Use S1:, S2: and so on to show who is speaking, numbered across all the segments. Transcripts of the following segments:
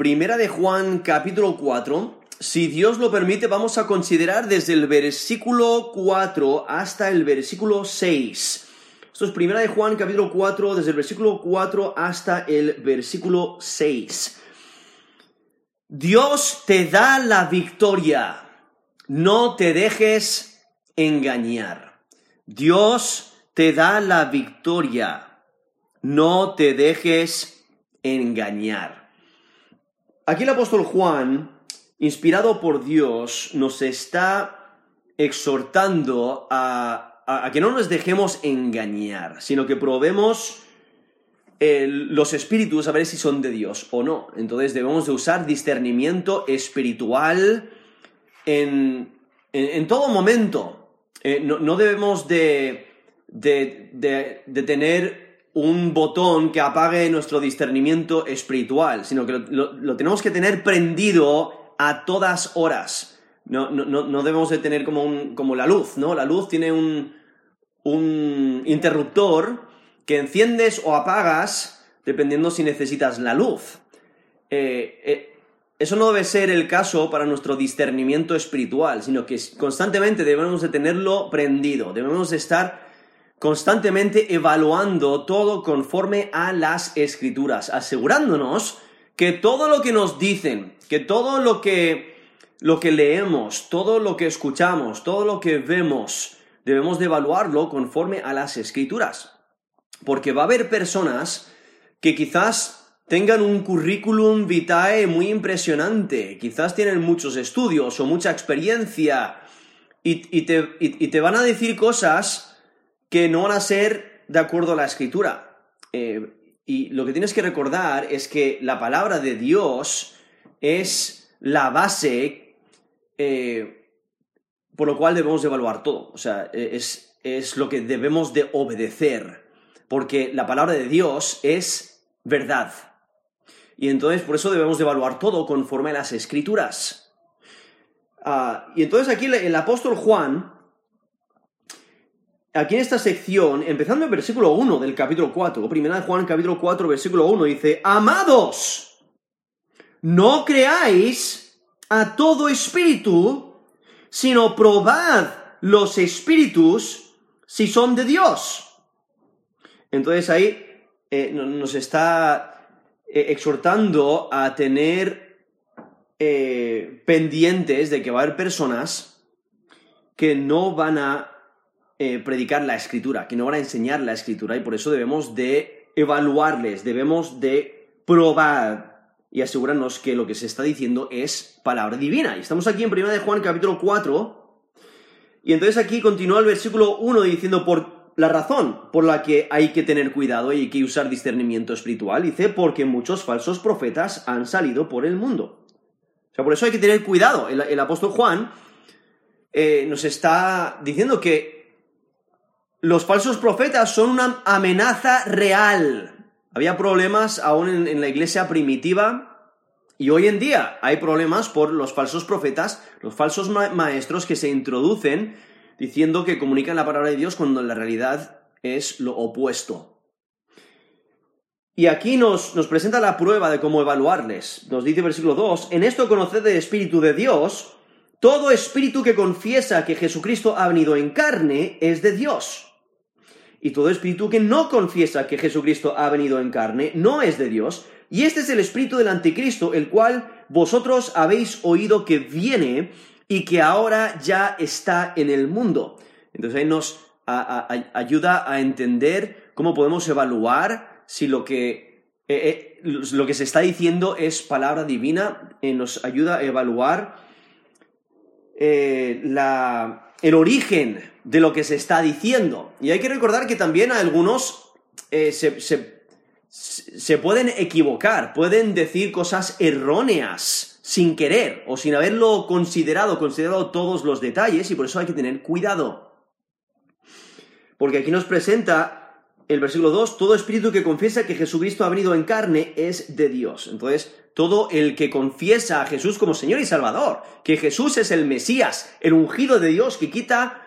S1: Primera de Juan capítulo 4. Si Dios lo permite, vamos a considerar desde el versículo 4 hasta el versículo 6. Esto es Primera de Juan capítulo 4, desde el versículo 4 hasta el versículo 6. Dios te da la victoria. No te dejes engañar. Dios te da la victoria. No te dejes engañar. Aquí el apóstol Juan, inspirado por Dios, nos está exhortando a, que no nos dejemos engañar, sino que probemos los espíritus a ver si son de Dios o no. Entonces debemos de usar discernimiento espiritual en, en- en todo momento. Eh, no, no debemos de, de- de- de tener un botón que apague nuestro discernimiento espiritual, sino que lo, tenemos que tener prendido a todas horas. No, no- no- no debemos de tener como, un- como la luz, ¿no? La luz tiene un, un interruptor que enciendes o apagas dependiendo si necesitas la luz. Eh, eh, eso no debe ser el caso para nuestro discernimiento espiritual, sino que constantemente debemos de tenerlo prendido, debemos de estar constantemente evaluando todo conforme a las escrituras, asegurándonos que todo lo que nos dicen, que todo lo que, lo que leemos, todo lo que escuchamos, todo lo que vemos, debemos de evaluarlo conforme a las escrituras. Porque va a haber personas que quizás tengan un currículum vitae muy impresionante, quizás tienen muchos estudios o mucha experiencia y, y te, y- y te van a decir cosas que no van a ser de acuerdo a la escritura. Eh, y lo que tienes que recordar es que la palabra de Dios es la base eh, por lo cual debemos de evaluar todo. O sea, eh, es, es lo que debemos de obedecer. Porque la palabra de Dios es verdad. Y entonces por eso debemos de evaluar todo conforme a las escrituras. Ah, y entonces aquí el, el apóstol Juan, aquí en esta sección, empezando el versículo 1 del capítulo 4, primera de Juan capítulo 4, versículo 1, dice, Amados, no creáis a todo espíritu, sino probad los espíritus si son de Dios. Entonces ahí eh, no- nos está eh, exhortando a tener eh, pendientes de que va a haber personas que no van a eh, predicar la escritura, que no van a enseñar la escritura y por eso debemos de evaluarles, debemos de probar y asegurarnos que lo que se está diciendo es palabra divina. Y estamos aquí en 1 de Juan capítulo 4 y entonces aquí continúa el versículo 1 diciendo por la razón por la que hay que tener cuidado y hay que usar discernimiento espiritual. Dice porque muchos falsos profetas han salido por el mundo. O sea, por eso hay que tener cuidado. El, apóstol Juan eh, nos está diciendo que los falsos profetas son una amenaza real. Había problemas aún en, la iglesia primitiva y hoy en día hay problemas por los falsos profetas, los falsos ma- maestros que se introducen diciendo que comunican la palabra de Dios cuando en la realidad es lo opuesto. Y aquí nos, nos presenta la prueba de cómo evaluarles. Nos dice versículo 2, en esto conoced el Espíritu de Dios, todo espíritu que confiesa que Jesucristo ha venido en carne es de Dios. Y todo espíritu que no confiesa que Jesucristo ha venido en carne no es de Dios. Y este es el espíritu del anticristo, el cual vosotros habéis oído que viene y que ahora ya está en el mundo. Entonces ahí nos ayuda a entender cómo podemos evaluar si lo que, eh, eh, lo que se está diciendo es palabra divina. Eh, nos ayuda a evaluar la- el origen de lo que se está diciendo. Y hay que recordar que también algunos eh, se, se- se pueden equivocar, pueden decir cosas erróneas sin querer o sin haberlo considerado, considerado todos los detalles y por eso hay que tener cuidado. Porque aquí nos presenta el versículo 2, todo espíritu que confiesa que Jesucristo ha venido en carne es de Dios. Entonces, todo el que confiesa a Jesús como Señor y Salvador, que Jesús es el Mesías, el ungido de Dios que quita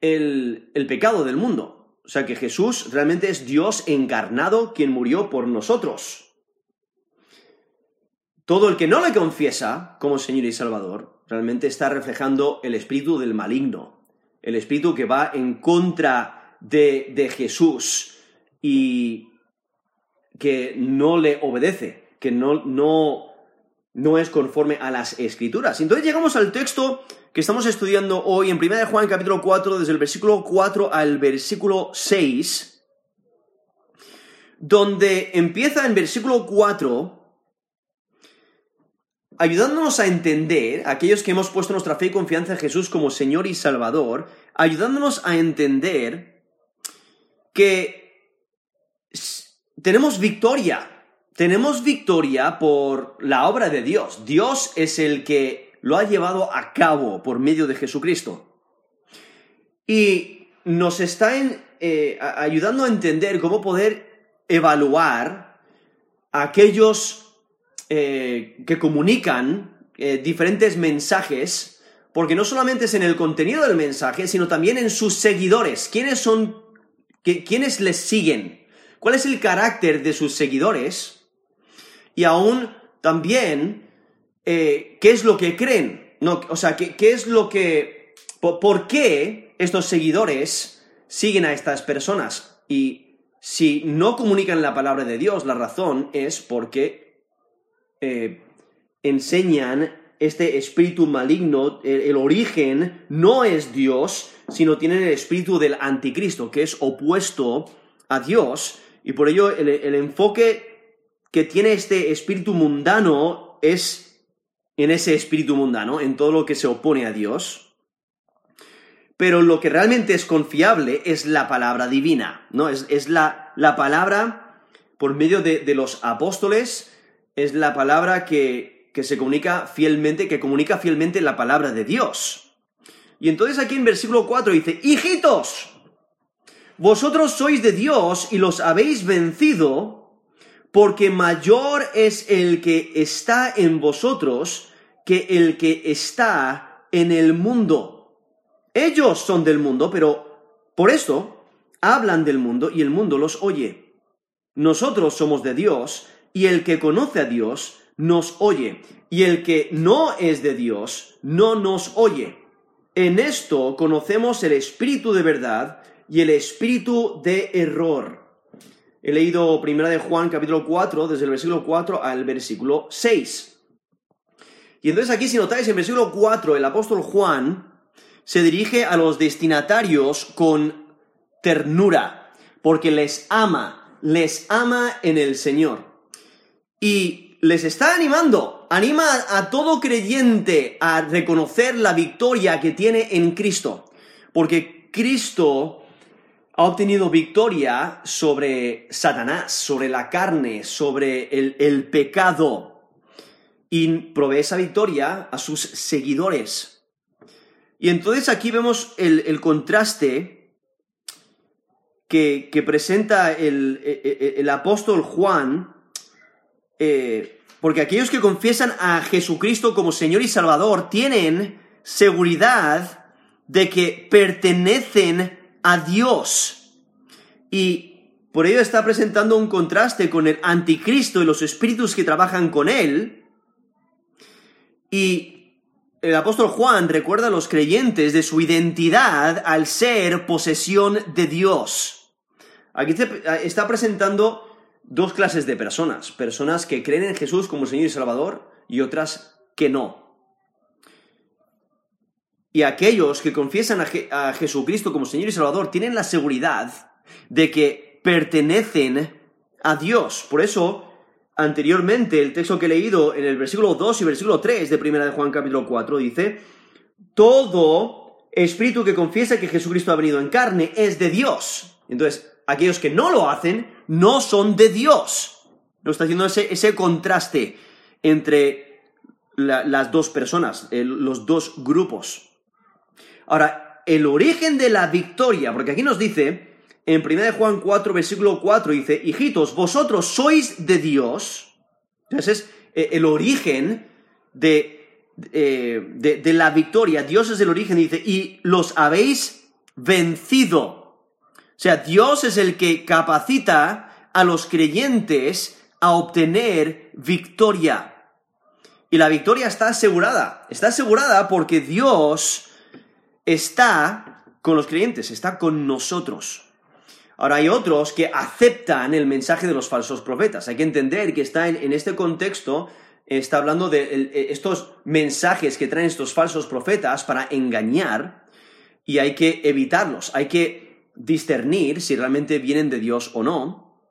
S1: el, el pecado del mundo. O sea que Jesús realmente es Dios encarnado quien murió por nosotros. todo el que no le confiesa como Señor y Salvador, realmente está reflejando el espíritu del maligno, el espíritu que va en contra de, de Jesús y que no le obedece, que no, no, no es conforme a las escrituras. Entonces llegamos al texto que estamos estudiando hoy en 1 Juan capítulo 4, desde el versículo 4 al versículo 6, donde empieza en versículo 4 ayudándonos a entender, aquellos que hemos puesto nuestra fe y confianza en Jesús como Señor y Salvador, ayudándonos a entender que tenemos victoria, tenemos victoria por la obra de Dios. Dios es el que lo ha llevado a cabo por medio de Jesucristo. Y nos está eh, ayudando a entender cómo poder evaluar aquellos eh, que comunican eh, diferentes mensajes, porque no solamente es en el contenido del mensaje, sino también en sus seguidores. ¿Quiénes son, quiénes les siguen? ¿Cuál es el carácter de sus seguidores? Y aún también eh, qué es lo que creen. No, o sea, qué, qué es lo que... Por, qué estos seguidores siguen a estas personas. Y si no comunican la palabra de Dios, la razón es porque eh, enseñan este espíritu maligno, el, origen no es Dios, sino tienen el espíritu del anticristo, que es opuesto a Dios, y por ello el enfoque que tiene este espíritu mundano es en ese espíritu mundano, en todo lo que se opone a Dios. Pero lo que realmente es confiable es la palabra divina, ¿no? Es, la, la, palabra por medio de, de, los apóstoles, es la palabra que, que se comunica fielmente, que comunica fielmente la palabra de Dios. Y entonces aquí en versículo 4 dice, hijitos, vosotros sois de Dios y los habéis vencido porque mayor es el que está en vosotros que el que está en el mundo. Ellos son del mundo, pero por esto hablan del mundo y el mundo los oye. Nosotros somos de Dios y el que conoce a Dios nos oye, y el que no es de Dios no nos oye. En esto conocemos el espíritu de verdad y el espíritu de error. He leído Primera de Juan capítulo 4, desde el versículo 4 al versículo 6. Y entonces aquí, si notáis, en versículo 4, el apóstol Juan se dirige a los destinatarios con ternura, porque les ama, les ama en el Señor. Y les está animando, anima a todo creyente a reconocer la victoria que tiene en Cristo, porque Cristo ha obtenido victoria sobre Satanás, sobre la carne, sobre el, pecado, y provee esa victoria a sus seguidores. Y entonces aquí vemos el, contraste que, presenta el, apóstol Juan, eh, porque aquellos que confiesan a Jesucristo como Señor y Salvador tienen seguridad de que pertenecen a Dios. Y por ello está presentando un contraste con el anticristo y los espíritus que trabajan con él. Y el apóstol Juan recuerda a los creyentes de su identidad al ser posesión de Dios. Aquí está presentando dos clases de personas. Personas que creen en Jesús como Señor y Salvador y otras que no. Y aquellos que confiesan a, Jesucristo como Señor y Salvador tienen la seguridad de que pertenecen a Dios. Por eso, anteriormente, el texto que he leído en el versículo 2 y versículo 3 de 1 de Juan capítulo 4 dice, todo espíritu que confiesa que Jesucristo ha venido en carne es de Dios. Entonces, aquellos que no lo hacen no son de Dios. No está haciendo ese, contraste entre las dos personas, los dos grupos. Ahora, el origen de la victoria, porque aquí nos dice, en 1 Juan 4, versículo 4, dice, hijitos, vosotros sois de Dios. Entonces, eh, el origen de, eh, de, de, la victoria, Dios es el origen, dice, y los habéis vencido. O sea, Dios es el que capacita a los creyentes a obtener victoria. Y la victoria está asegurada. Está asegurada porque Dios está con los creyentes, está con nosotros. Ahora hay otros que aceptan el mensaje de los falsos profetas. Hay que entender que está en, este contexto, está hablando de estos mensajes que traen estos falsos profetas para engañar y hay que evitarlos. Hay que discernir si realmente vienen de Dios o no.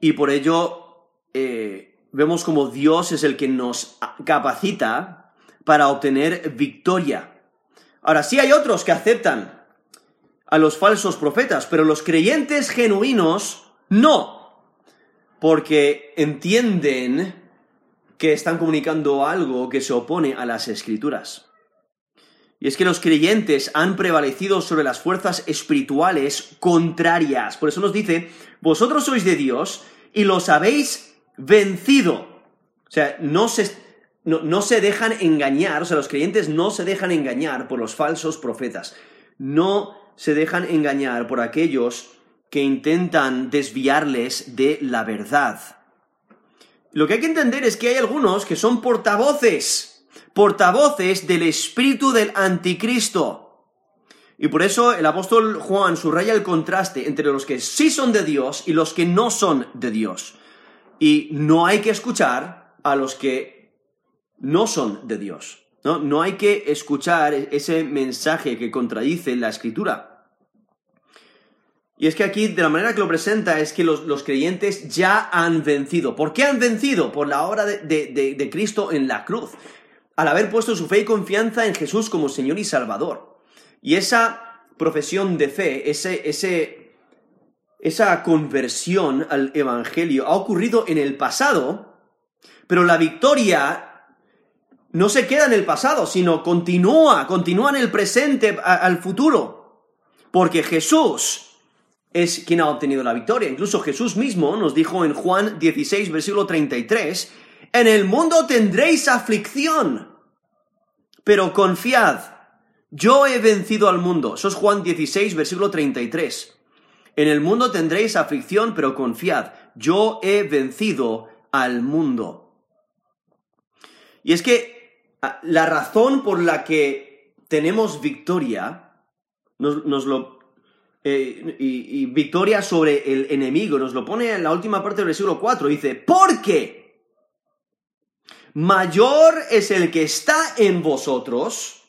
S1: Y por ello eh, vemos como Dios es el que nos capacita para obtener victoria. Ahora, sí hay otros que aceptan a los falsos profetas, pero los creyentes genuinos no, porque entienden que están comunicando algo que se opone a las escrituras. Y es que los creyentes han prevalecido sobre las fuerzas espirituales contrarias. Por eso nos dice, vosotros sois de Dios y los habéis vencido. O sea, no se, no, no se dejan engañar, o sea, los creyentes no se dejan engañar por los falsos profetas. No se dejan engañar por aquellos que intentan desviarles de la verdad. Lo que hay que entender es que hay algunos que son portavoces, portavoces del espíritu del anticristo. Y por eso el apóstol Juan subraya el contraste entre los que sí son de Dios y los que no son de Dios. Y no hay que escuchar a los que no son de Dios. ¿no? no hay que escuchar ese mensaje que contradice la escritura. Y es que aquí, de la manera que lo presenta, es que los, creyentes ya han vencido. ¿Por qué han vencido? Por la obra de, Cristo en la cruz. Al haber puesto su fe y confianza en Jesús como Señor y Salvador. Y esa profesión de fe, ese, ese, esa conversión al Evangelio ha ocurrido en el pasado, pero la victoria no se queda en el pasado, sino continúa, continúa en el presente, al futuro. Porque Jesús es quien ha obtenido la victoria. Incluso Jesús mismo nos dijo en Juan 16, versículo 33, en el mundo tendréis aflicción, pero confiad, yo he vencido al mundo. Eso es Juan 16, versículo 33. En el mundo tendréis aflicción, pero confiad, yo he vencido al mundo. Y es que la razón por la que tenemos victoria, nos, nos lo eh, y, victoria sobre el enemigo. Nos lo pone en la última parte del versículo 4. Dice, porque mayor es el que está en vosotros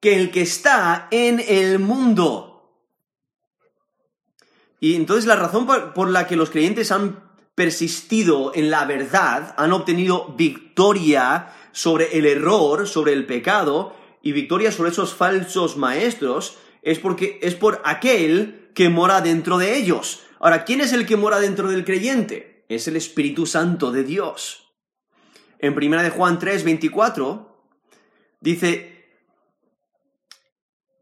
S1: que el que está en el mundo. Y entonces la razón por la que los creyentes han persistido en la verdad, han obtenido victoria sobre el error, sobre el pecado, y victoria sobre esos falsos maestros, es porque es por aquel que mora dentro de ellos. Ahora, ¿quién es el que mora dentro del creyente? Es el Espíritu Santo de Dios. En 1 de Juan 3, 24, dice,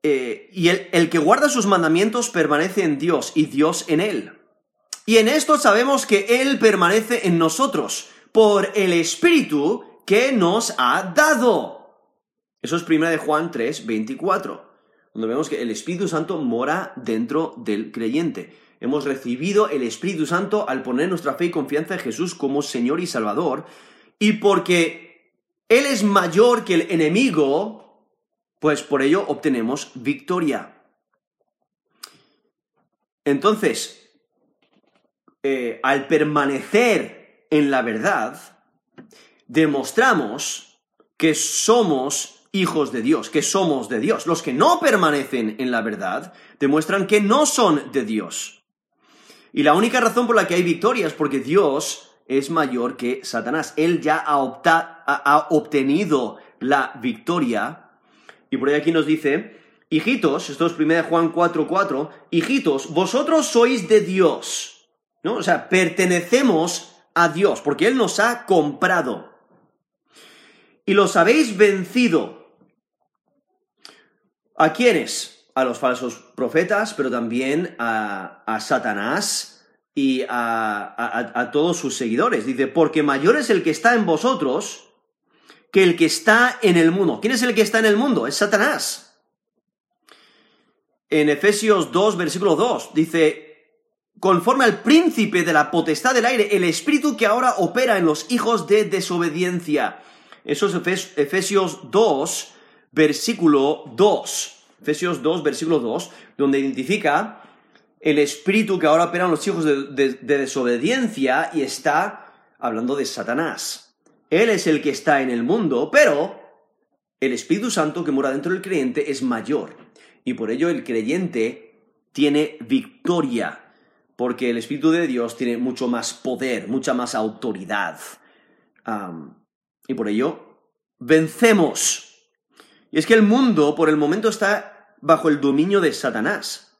S1: eh, y el, el que guarda sus mandamientos permanece en Dios y Dios en él. Y en esto sabemos que Él permanece en nosotros por el Espíritu que nos ha dado. Eso es 1 de Juan 3, 24 donde vemos que el Espíritu Santo mora dentro del creyente. Hemos recibido el Espíritu Santo al poner nuestra fe y confianza en Jesús como Señor y Salvador, y porque Él es mayor que el enemigo, pues por ello obtenemos victoria. Entonces, eh, al permanecer en la verdad, demostramos que somos hijos de Dios, que somos de Dios. Los que no permanecen en la verdad demuestran que no son de Dios. Y la única razón por la que hay victoria es porque Dios es mayor que Satanás. Él ya ha, obtenido la victoria. Y por ahí aquí nos dice, hijitos, esto es 1 Juan 4:4, hijitos, vosotros sois de Dios. ¿No? O sea, pertenecemos a Dios, porque Él nos ha comprado. Y los habéis vencido ¿A quiénes? A los falsos profetas, pero también a, Satanás y a, a, todos sus seguidores. Dice, porque mayor es el que está en vosotros que el que está en el mundo. ¿Quién es el que está en el mundo? Es Satanás. En Efesios 2, versículo 2, dice, conforme al príncipe de la potestad del aire, el espíritu que ahora opera en los hijos de desobediencia Eso es Efesios 2, versículo 2. Efesios 2, versículo 2, donde identifica el espíritu que ahora operan los hijos de, desobediencia y está hablando de Satanás. Él es el que está en el mundo, pero el Espíritu Santo que mora dentro del creyente es mayor. Y por ello el creyente tiene victoria, porque el Espíritu de Dios tiene mucho más poder, mucha más autoridad. y por ello vencemos. Y es que el mundo por el momento está bajo el dominio de Satanás.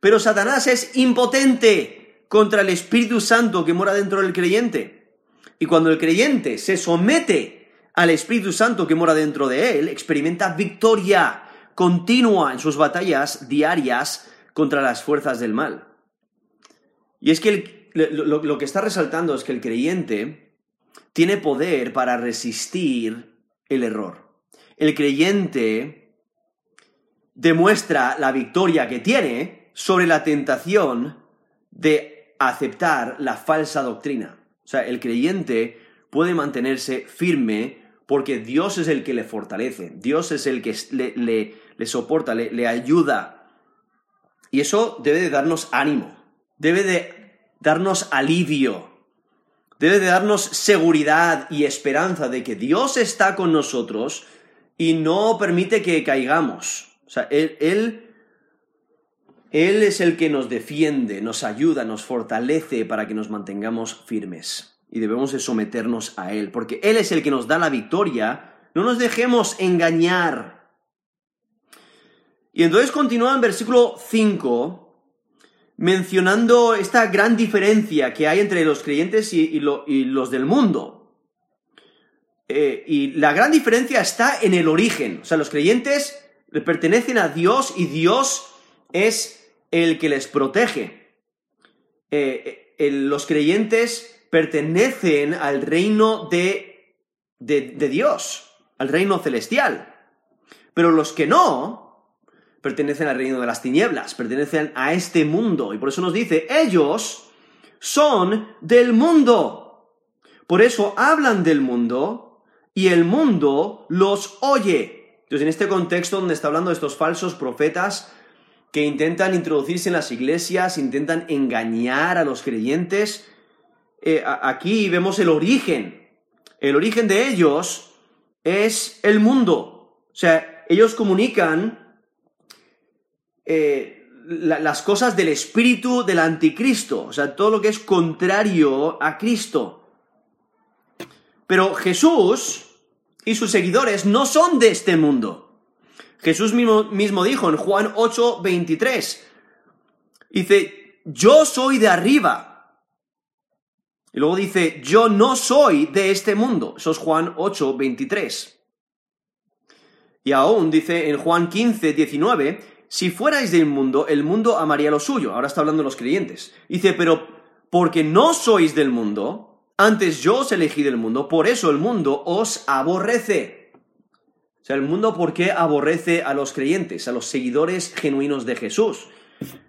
S1: Pero Satanás es impotente contra el Espíritu Santo que mora dentro del creyente. Y cuando el creyente se somete al Espíritu Santo que mora dentro de él, experimenta victoria continua en sus batallas diarias contra las fuerzas del mal. Y es que lo, que está resaltando es que el creyente tiene poder para resistir el error. El creyente demuestra la victoria que tiene sobre la tentación de aceptar la falsa doctrina. O sea, el creyente puede mantenerse firme porque Dios es el que le fortalece, Dios es el que le, soporta, le ayuda. Y eso debe de darnos ánimo, debe de darnos alivio, debe de darnos seguridad y esperanza de que Dios está con nosotros y no permite que caigamos. O sea, Él, él es el que nos defiende, nos ayuda, nos fortalece para que nos mantengamos firmes. Y debemos de someternos a Él, porque Él es el que nos da la victoria. No nos dejemos engañar. Y entonces continúa en versículo 5, mencionando esta gran diferencia que hay entre los creyentes y, los del mundo. Eh, y la gran diferencia está en el origen. O sea, los creyentes pertenecen a Dios y Dios es el que les protege. Eh, eh, los creyentes pertenecen al reino de, de, de Dios, al reino celestial. Pero los que no, pertenecen al reino de las tinieblas, pertenecen a este mundo. Y por eso nos dice, ellos son del mundo. Por eso hablan del mundo y el mundo los oye. Entonces, en este contexto donde está hablando de estos falsos profetas, que intentan introducirse en las iglesias, intentan engañar a los creyentes. Eh, aquí vemos el origen. El origen de ellos es el mundo. O sea, ellos comunican eh, las cosas del espíritu del anticristo. O sea, todo lo que es contrario a Cristo. Pero Jesús y sus seguidores no son de este mundo. Jesús mismo, dijo en Juan 8, 23, dice, yo soy de arriba. Y luego dice, yo no soy de este mundo. Eso es Juan 8, 23. Y aún dice en Juan 15, 19, si fuerais del mundo, el mundo amaría lo suyo. Ahora está hablando de los creyentes. Dice, pero porque no sois del mundo, antes yo os elegí del mundo, por eso el mundo os aborrece. O sea, el mundo, ¿por qué aborrece a los creyentes, a los seguidores genuinos de Jesús?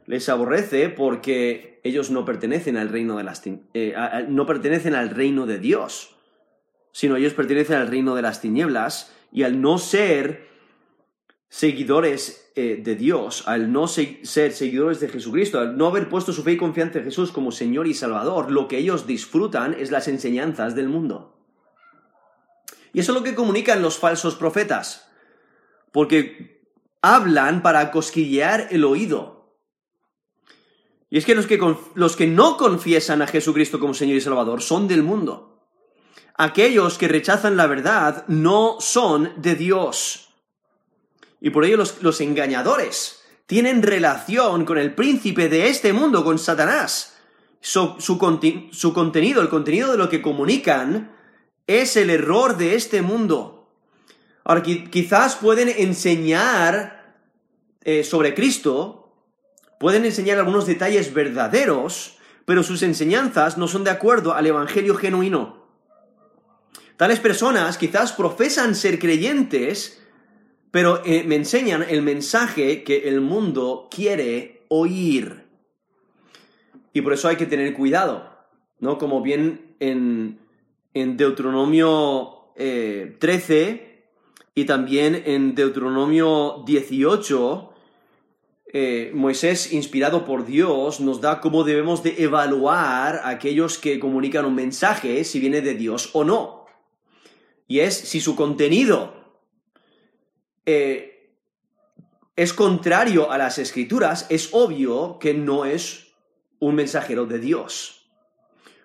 S1: Les aborrece porque ellos no pertenecen al reino de las eh, no pertenecen al reino de Dios, sino ellos pertenecen al reino de las tinieblas y al no ser seguidores eh, de Dios, al no ser seguidores de Jesucristo, al no haber puesto su fe y confianza en Jesús como Señor y Salvador, lo que ellos disfrutan es las enseñanzas del mundo. Y eso es lo que comunican los falsos profetas, porque hablan para cosquillear el oído. Y es que los que, los que no confiesan a Jesucristo como Señor y Salvador son del mundo. Aquellos que rechazan la verdad no son de Dios. Y por ello los, engañadores tienen relación con el príncipe de este mundo, con Satanás. su, su, contenido, el contenido de lo que comunican, es el error de este mundo. Ahora, quizás pueden enseñar eh, sobre Cristo, pueden enseñar algunos detalles verdaderos, pero sus enseñanzas no son de acuerdo al Evangelio genuino. Tales personas quizás profesan ser creyentes, pero eh, me enseñan el mensaje que el mundo quiere oír. Y por eso hay que tener cuidado, ¿no? Como bien en Deuteronomio 13 eh, y también en Deuteronomio 18, eh, Moisés, inspirado por Dios, nos da cómo debemos de evaluar a aquellos que comunican un mensaje, si viene de Dios o no. Y es si su contenido eh, es contrario a las escrituras, es obvio que no es un mensajero de Dios.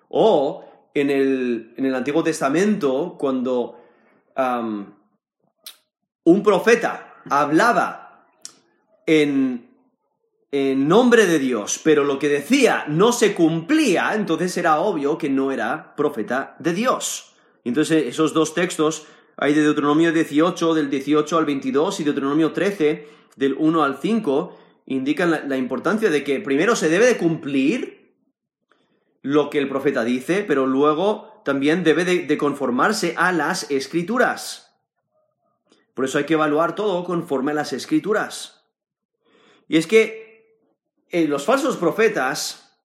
S1: O en el, Antiguo Testamento, cuando un profeta hablaba en, en nombre de Dios, pero lo que decía no se cumplía, entonces era obvio que no era profeta de Dios. Entonces esos dos textos hay de Deuteronomio 18, del 18 al 22, y Deuteronomio 13, del 1 al 5, indican la, importancia de que primero se debe de cumplir lo que el profeta dice, pero luego también debe de, conformarse a las escrituras. Por eso hay que evaluar todo conforme a las escrituras. Y es que eh, los falsos profetas,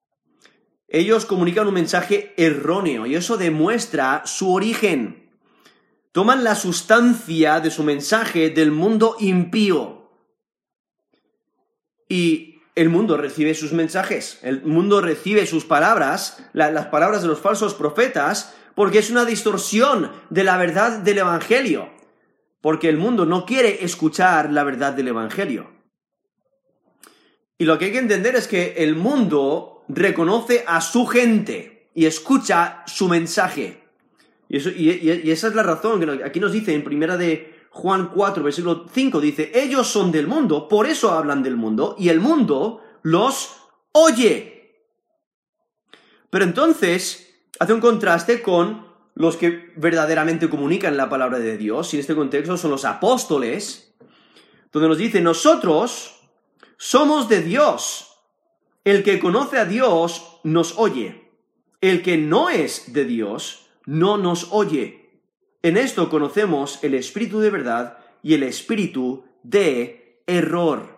S1: ellos comunican un mensaje erróneo y eso demuestra su origen. Toman la sustancia de su mensaje del mundo impío y el mundo recibe sus mensajes, el mundo recibe sus palabras, las palabras de los falsos profetas, porque es una distorsión de la verdad del Evangelio, porque el mundo no quiere escuchar la verdad del Evangelio. Y lo que hay que entender es que el mundo reconoce a su gente y escucha su mensaje. Y, esa es la razón que aquí nos dice en primera de Juan 4, versículo 5 dice, ellos son del mundo, por eso hablan del mundo, y el mundo los oye. Pero entonces hace un contraste con los que verdaderamente comunican la palabra de Dios, y en este contexto son los apóstoles, donde nos dice, nosotros somos de Dios. El que conoce a Dios nos oye. El que no es de Dios no nos oye. En esto conocemos el espíritu de verdad y el espíritu de error.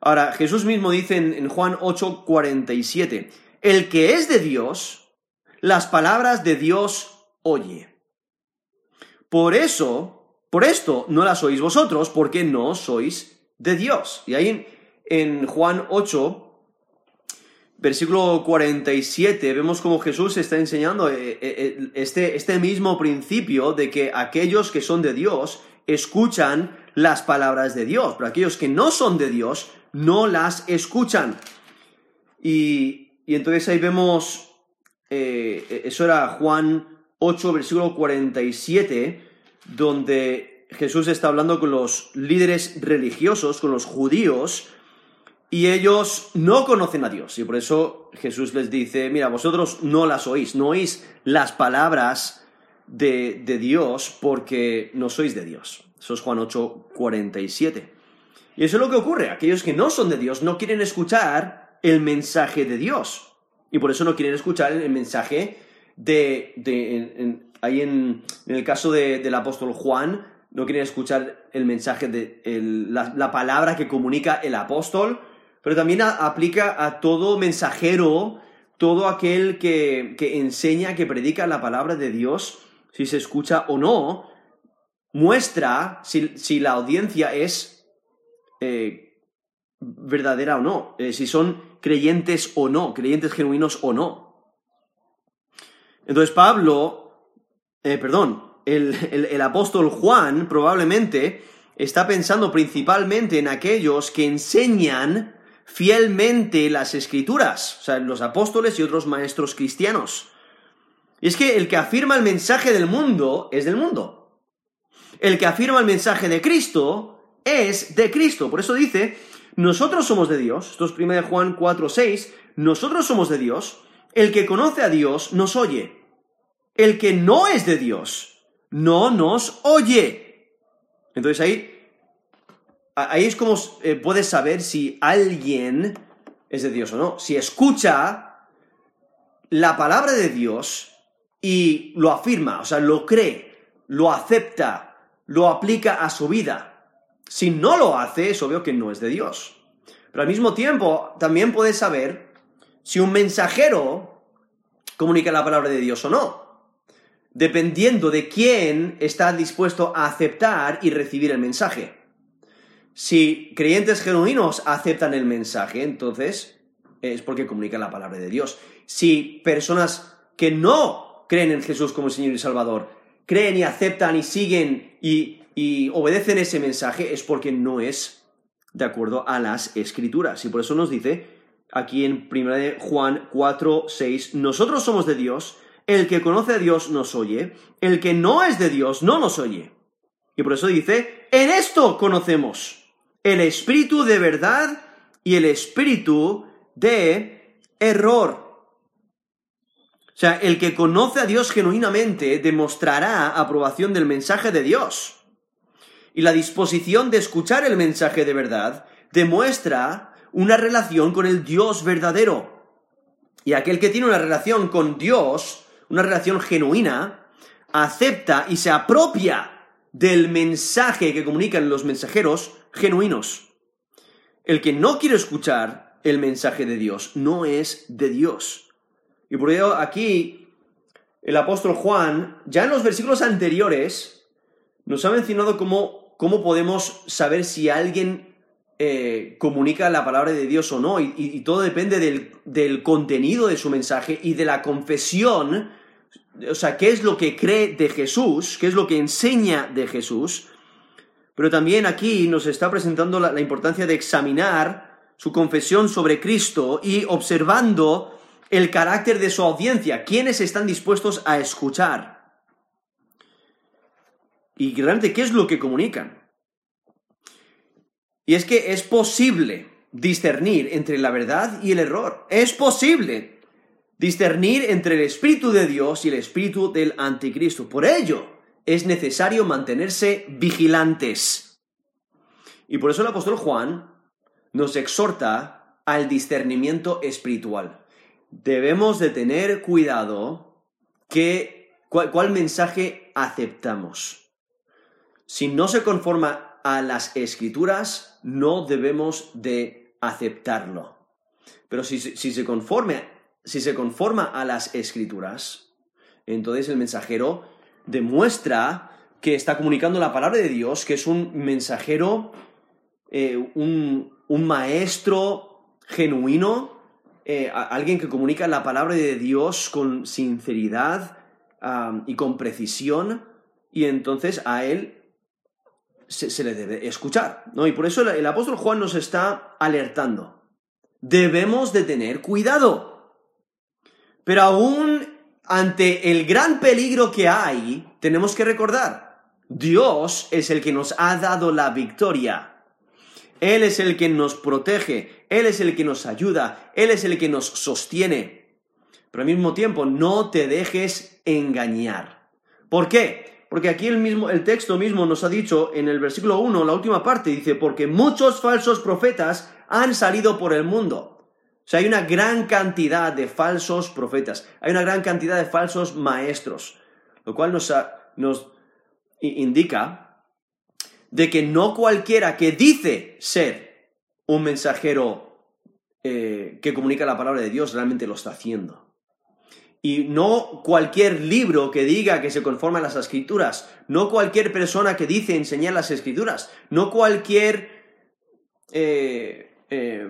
S1: Ahora, Jesús mismo dice en, Juan 8, 47, el que es de Dios, las palabras de Dios oye. Por eso, por esto no las oís vosotros, porque no sois de Dios. Y ahí en, en Juan 8, versículo 47, vemos cómo Jesús está enseñando eh, eh, eh, este, este mismo principio de que aquellos que son de Dios escuchan las palabras de Dios, pero aquellos que no son de Dios no las escuchan. Y, entonces ahí vemos, eso era Juan 8, versículo 47, donde Jesús está hablando con los líderes religiosos, con los judíos, y ellos no conocen a Dios. Y por eso Jesús les dice, mira, vosotros no las oís, no oís las palabras de, Dios porque no sois de Dios. Eso es Juan 8, 47. Y eso es lo que ocurre. Aquellos que no son de Dios no quieren escuchar el mensaje de Dios. Y por eso no quieren escuchar el mensaje de... ahí en, el caso del apóstol Juan, no quieren escuchar el mensaje de la palabra que comunica el apóstol, pero también aplica a todo mensajero, todo aquel que, enseña, que predica la palabra de Dios, si se escucha o no, muestra si, la audiencia es eh, verdadera o no, eh, si son creyentes o no, creyentes genuinos o no. Entonces Pablo, eh, perdón, el apóstol Juan probablemente está pensando principalmente en aquellos que enseñan fielmente las escrituras, o sea, los apóstoles y otros maestros cristianos. Y es que el que afirma el mensaje del mundo es del mundo. El que afirma el mensaje de Cristo es de Cristo. Por eso dice, nosotros somos de Dios. Esto es 1 de Juan 4, 6. Nosotros somos de Dios. El que conoce a Dios nos oye. El que no es de Dios no nos oye. Entonces ahí ahí es como eh, puedes saber si alguien es de Dios o no. Si escucha la palabra de Dios y lo afirma, o sea, lo cree, lo acepta, lo aplica a su vida. Si no lo hace, es obvio que no es de Dios. Pero al mismo tiempo, también puedes saber si un mensajero comunica la palabra de Dios o no. dependiendo de quién está dispuesto a aceptar y recibir el mensaje. Si creyentes genuinos aceptan el mensaje, entonces es porque comunican la palabra de Dios. Si personas que no creen en Jesús como Señor y Salvador creen y aceptan y siguen y, y obedecen ese mensaje, es porque no es de acuerdo a las escrituras. Y por eso nos dice aquí en 1 Juan 4, 6, nosotros somos de Dios, el que conoce a Dios nos oye, el que no es de Dios no nos oye. Y por eso dice, en esto conocemos el espíritu de verdad y el espíritu de error. O sea, el que conoce a Dios genuinamente demostrará aprobación del mensaje de Dios. Y la disposición de escuchar el mensaje de verdad demuestra una relación con el Dios verdadero. Y aquel que tiene una relación con Dios, una relación genuina, acepta y se apropia del mensaje que comunican los mensajeros genuinos. El que no quiere escuchar el mensaje de Dios no es de Dios. Y por ello aquí el apóstol Juan, ya en los versículos anteriores, nos ha mencionado cómo, cómo podemos saber si alguien eh, comunica la palabra de Dios o no, y, todo depende del, del, contenido de su mensaje y de la confesión, o sea, qué es lo que cree de Jesús, qué es lo que enseña de Jesús, pero también aquí nos está presentando la, importancia de examinar su confesión sobre Cristo y observando el carácter de su audiencia, quiénes están dispuestos a escuchar. Y realmente, ¿qué es lo que comunican? Y es que es posible discernir entre la verdad y el error. Es posible discernir entre el Espíritu de Dios y el Espíritu del Anticristo. Por ello, es necesario mantenerse vigilantes. Y por eso el apóstol Juan nos exhorta al discernimiento espiritual. Debemos de tener cuidado que cuál, mensaje aceptamos. Si no se conforma a las escrituras, no debemos de aceptarlo. Pero si, si, se conforme, si se conforma a las escrituras, entonces el mensajero demuestra que está comunicando la palabra de Dios, que es un mensajero, eh, un, maestro genuino, eh, alguien que comunica la palabra de Dios con sinceridad y con precisión, y entonces a él se, le debe escuchar. ¿no? Y por eso el, el apóstol Juan nos está alertando. Debemos de tener cuidado. Pero aún ante el gran peligro que hay, tenemos que recordar, Dios es el que nos ha dado la victoria. Él es el que nos protege, Él es el que nos ayuda, Él es el que nos sostiene. Pero al mismo tiempo, no te dejes engañar. ¿Por qué? Porque aquí el, mismo, el texto mismo nos ha dicho en el versículo 1, la última parte, dice, porque muchos falsos profetas han salido por el mundo. Sea, hay una gran cantidad de falsos profetas, hay una gran cantidad de falsos maestros, lo cual nos, nos indica de que no cualquiera que dice ser un mensajero eh, que comunica la palabra de Dios realmente lo está haciendo. Y no cualquier libro que diga que se conforma a las escrituras, no cualquier persona que dice enseñar las escrituras, no cualquier eh, eh,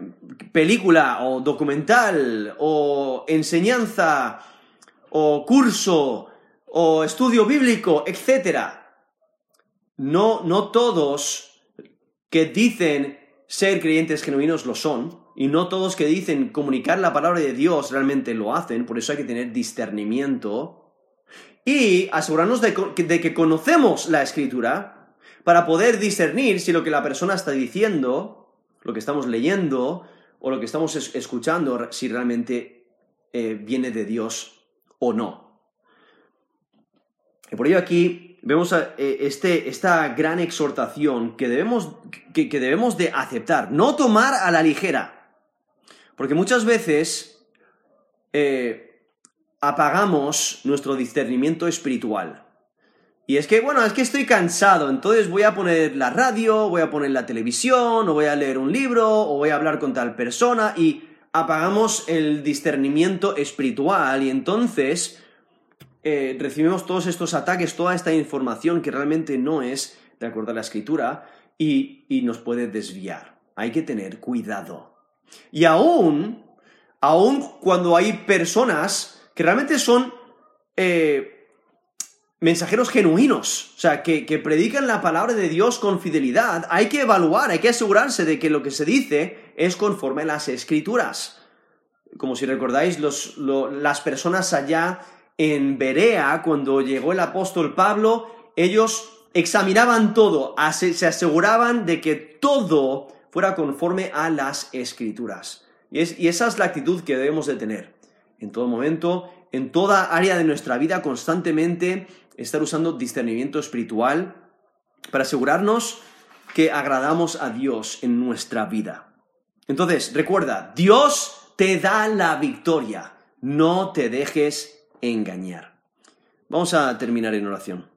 S1: película o documental o enseñanza o curso o estudio bíblico, etc. No, no todos que dicen ser creyentes genuinos lo son, y no todos que dicen comunicar la palabra de Dios realmente lo hacen, por eso hay que tener discernimiento y asegurarnos de, de que conocemos la escritura para poder discernir si lo que la persona está diciendo lo que estamos leyendo o lo que estamos escuchando, si realmente eh, viene de Dios o no. Y por ello aquí vemos eh, este, esta gran exhortación que debemos, que, debemos de aceptar, no tomar a la ligera. Porque muchas veces eh, apagamos nuestro discernimiento espiritual. Y es que, bueno, es que estoy cansado, entonces voy a poner la radio, voy a poner la televisión, o voy a leer un libro, o voy a hablar con tal persona, y apagamos el discernimiento espiritual, y entonces eh, recibimos todos estos ataques, toda esta información que realmente no es de acuerdo a la escritura y, nos puede desviar. Hay que tener cuidado. Y aún, aún cuando hay personas que realmente son eh, mensajeros genuinos, o sea, que, predican la palabra de Dios con fidelidad, hay que evaluar, hay que asegurarse de que lo que se dice es conforme a las escrituras. Como si recordáis, las personas allá en Berea, cuando llegó el apóstol Pablo, ellos examinaban todo, se aseguraban de que todo fuera conforme a las escrituras. Y, y esa es la actitud que debemos de tener. En todo momento, en toda área de nuestra vida, constantemente estar usando discernimiento espiritual para asegurarnos que agradamos a Dios en nuestra vida. Entonces, recuerda, Dios te da la victoria. No te dejes engañar. Vamos a terminar en oración.